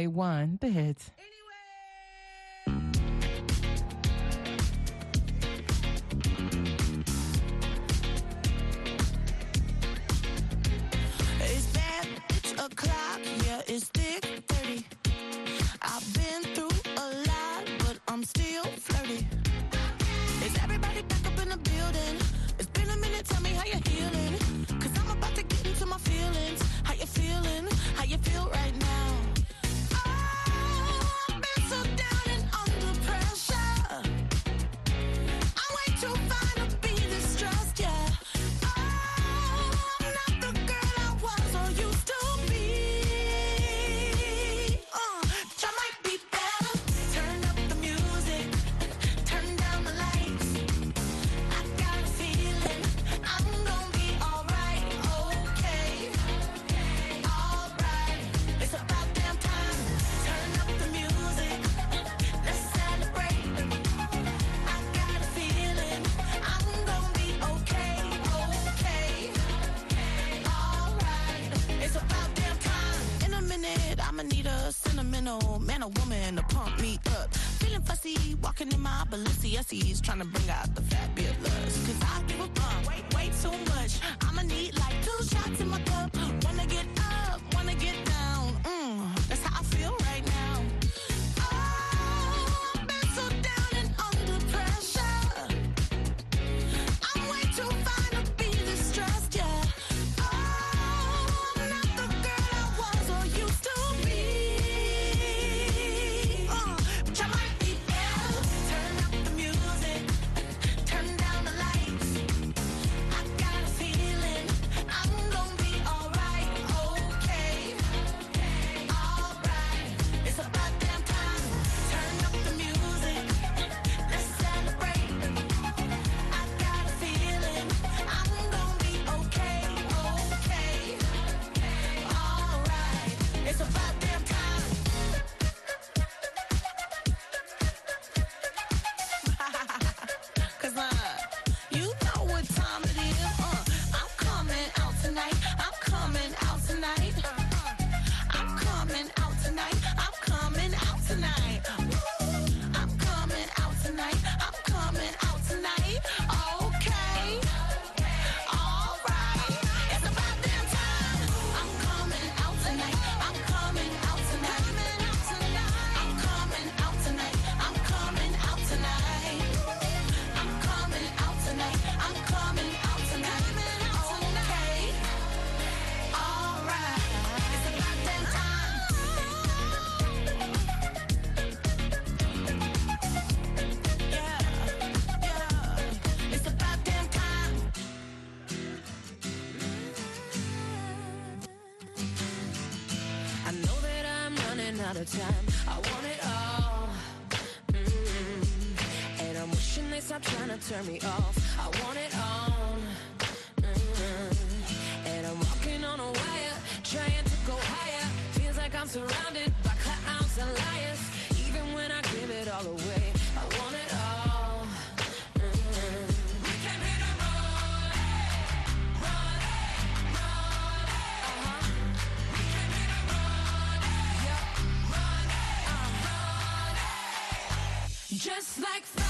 Highway 1, the hits. yeah, it's thick 30. I've been through a lot, but I'm still flirty. Is everybody back up in the building? It's been a minute, tell me how you're healing. I'm about to get into my feelings. How you feeling? How you feel right now? trying to bring out the Just like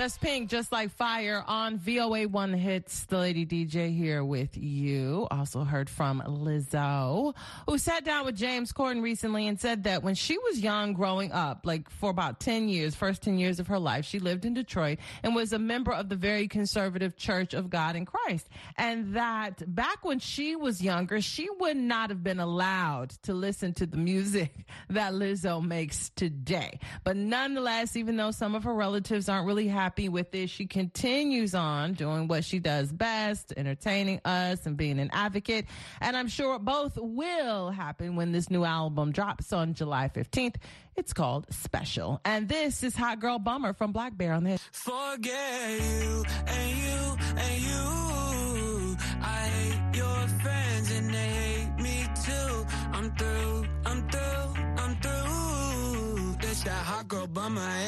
That's Pink, just like fire on VOA One Hits. The Lady DJ here with you. Also heard from Lizzo, who sat down with James Corden recently and said that when she was young growing up, like for about 10 years, first 10 years of her life, she lived in Detroit and was a member of the very conservative Church of God in Christ. And that back when she was younger, she would not have been allowed to listen to the music that Lizzo makes today. But nonetheless, even though some of her relatives aren't really happy with it, she continues on doing what she does best, entertaining us and being an advocate. And I'm sure both will happen when this new album drops on July 15th. It's called Special. And this is Hot Girl Bummer from blackbear on the hit. Forget you and you and you. I hate your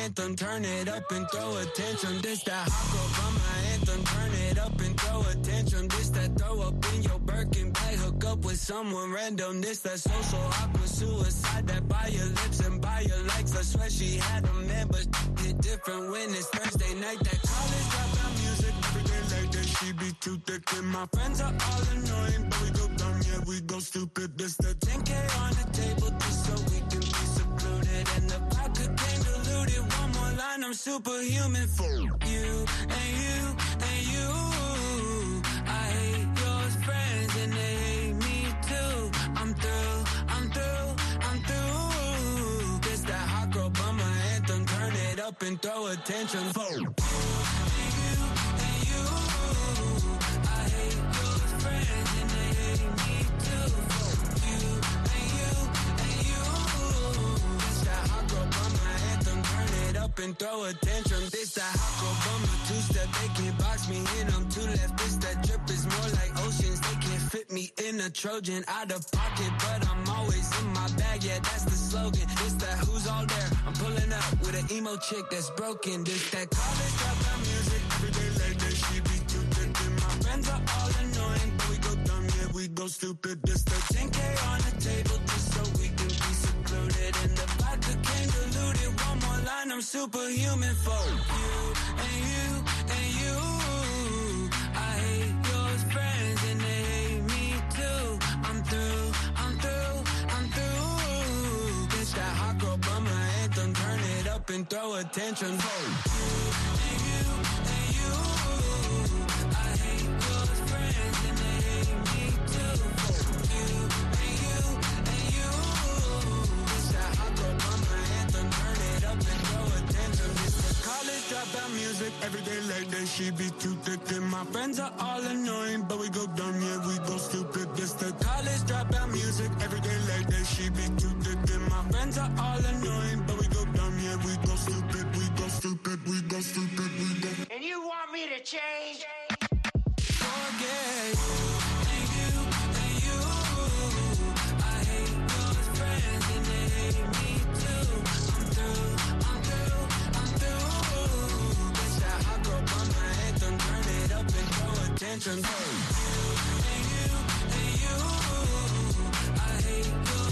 anthem. Turn it up and throw attention. This that hot girl bummer anthem. Turn it up and throw attention. This that throw up in your Birkin bag. Hook up with someone random. This that social awkward suicide. That buy your lips and buy your likes. I swear she had a man, but hit different when it's Thursday night. That college dropout music every day like that. She be too thick and my friends are all annoying, but we go dumb, yeah we go stupid. This the 10k on the table just so we I'm superhuman for you and you and you. I hate your friends and they hate me too. I'm through, I'm through, I'm through. That hot girl bummer anthem. Turn it up and throw attention for throw attention. This that hot girl bummer two step. They can't box me in. I'm too left. This that drip is more like oceans. They can't fit me in a Trojan out of pocket, but I'm always in my bag. Yeah, that's the slogan. This that who's all there. I'm pulling up with an emo chick that's broken. This that college dropout music. Every day like that, she be too. And my friends are all annoying, but we go dumb, yeah, we go stupid. This the 10K on the table just so we can be secluded. in the I'm superhuman for you and you and you. I hate your friends and they hate me too. I'm through, I'm through, I'm through. This that hot girl anthem. Turn it up and throw attention for college dropout music. Every day like that, she be too thick. And my friends are all annoying, but we go dumb, yeah, we go stupid. This the college dropout music. Every day like that, she be too thick. And my friends are all annoying, but we go dumb, yeah, we go stupid, we go stupid, we go stupid, we go. And you want me to change? Forget attention. You and you and you. I hate your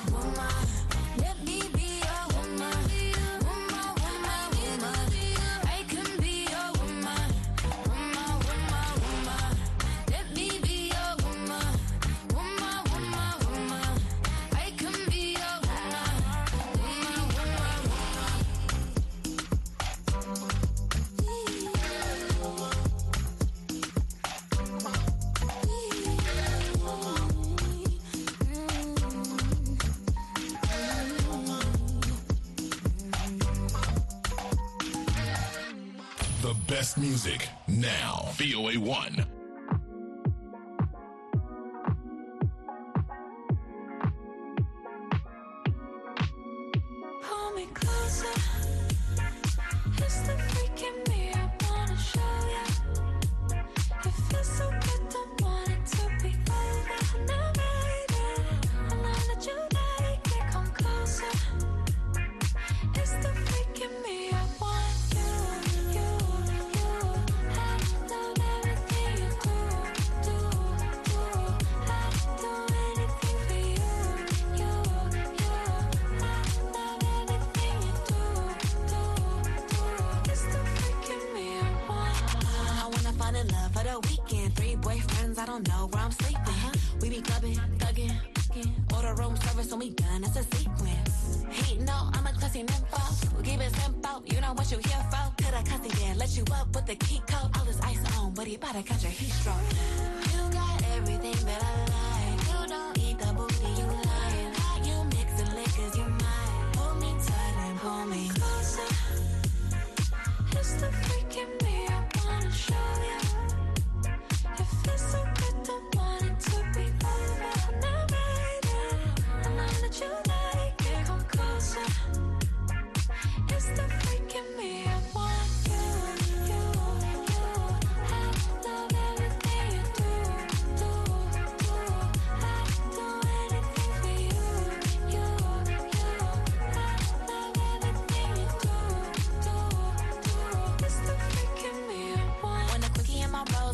Woman, best music now. VOA 1. For the weekend. Three boyfriends, I don't know where I'm sleeping. Uh-huh. We be clubbing, thugging, fucking. order room service when we done. It's a sequence. He know I'm a classy nympho. Keep it simple, you know what you here for. Could I cuss again? Let you up with the key code. All this ice on, but he about to catch a heat stroke. You got everything that I like. You don't eat the booty, you lying. How you mixing liquors, you mine. Pull me tight and pull me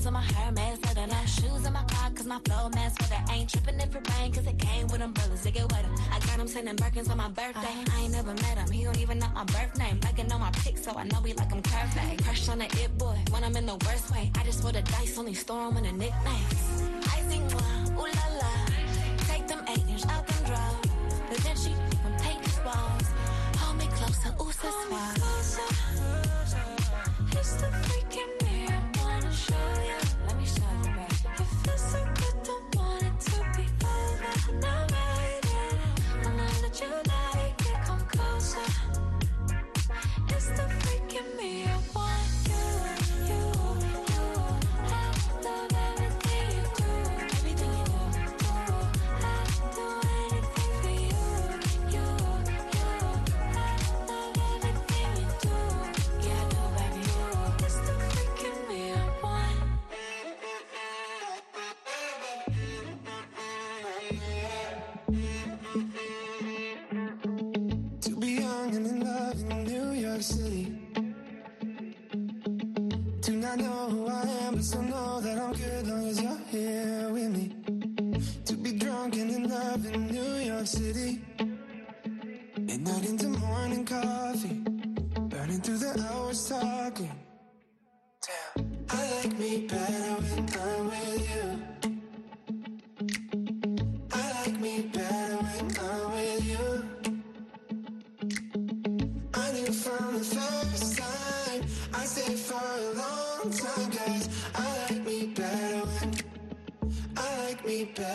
in my rolls and my Hermes leather, no shoes in my car cause my flow mess with it. Ain't tripping if it rain cause it came with umbrellas to get wetter. I got him sending Birkins on my birthday. I ain't never met him, he don't even know my birth name. Liking on my pics so I know we like him curved. Crush on the it boy when I'm in the worst way. I just roll the dice, only store him with a nickname. I sing one, ooh la la. Take them eight inch out them drugs. Da Vinci from Peyton's walls. Hold me closer, ooh, so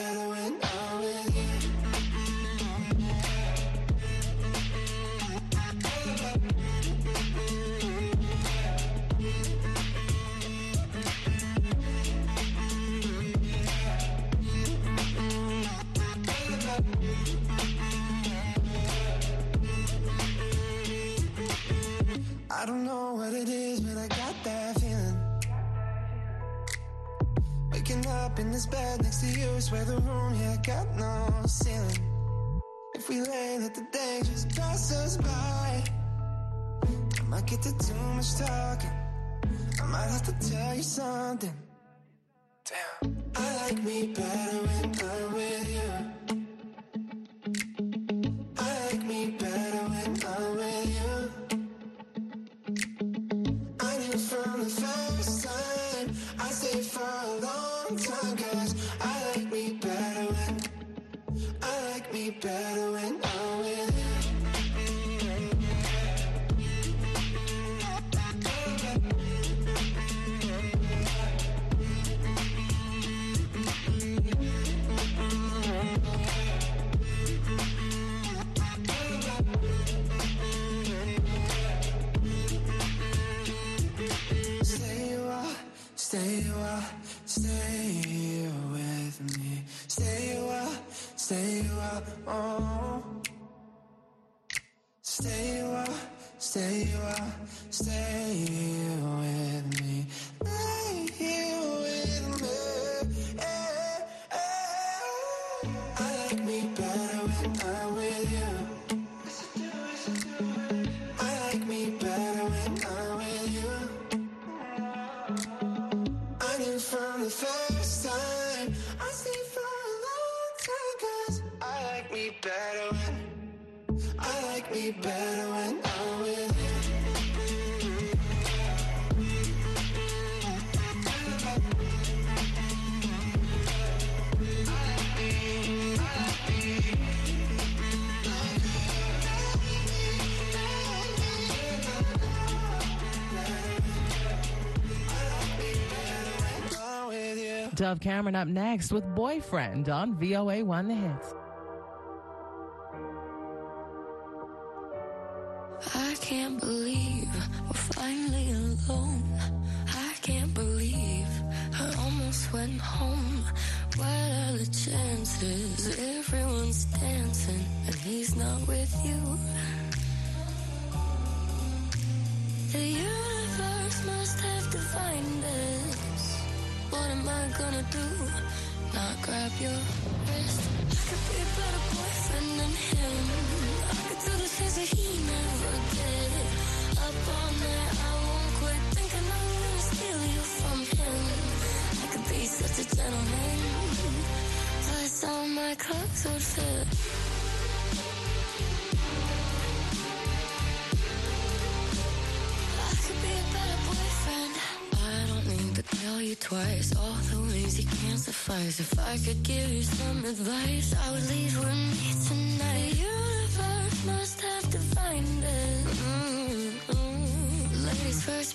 you. I don't know what it is, but I got this bed next to you, swear the room here got no ceiling. If we lay, let the just pass us by. I might get to too much talking. I might have to tell you something. Damn. I like me better when I'm with you. Dove Cameron up next with Boyfriend on VOA One The Hits. I can't believe we're finally alone. I can't believe I almost went home. What are the chances? Everyone's dancing and he's not with you. The universe must have defined us. Am I gonna do? Not grab your wrist. I could be a better boyfriend than him. I could do the things that he never did. Up all night, I won't quit thinking I'm gonna steal you from him. I could be such a gentleman. Plus all my clothes would fit. You twice all the ways you can't suffice. If I could give you some advice, I would leave with me tonight. The universe must have defined it. Mm-mm. Ladies first,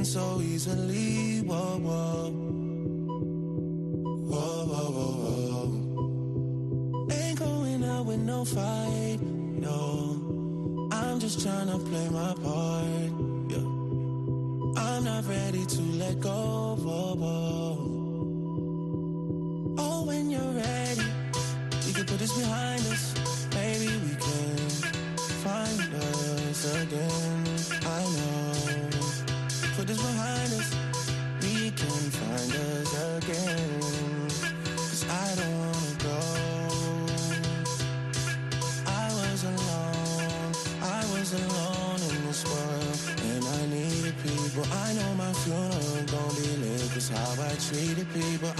In so easily. Whoa, whoa. Whoa, whoa, whoa, whoa. Ain't going out with no fight. No. I'm just trying to play my part. Yeah. I'm not ready to let go. Whoa, whoa. Oh, when you're ready, we can put this behind us. People.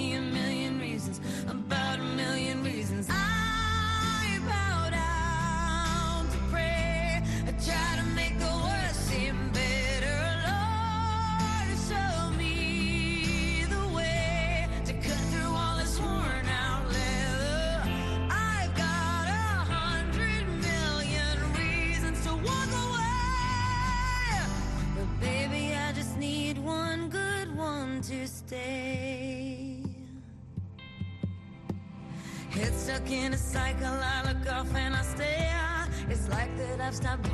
I've stopped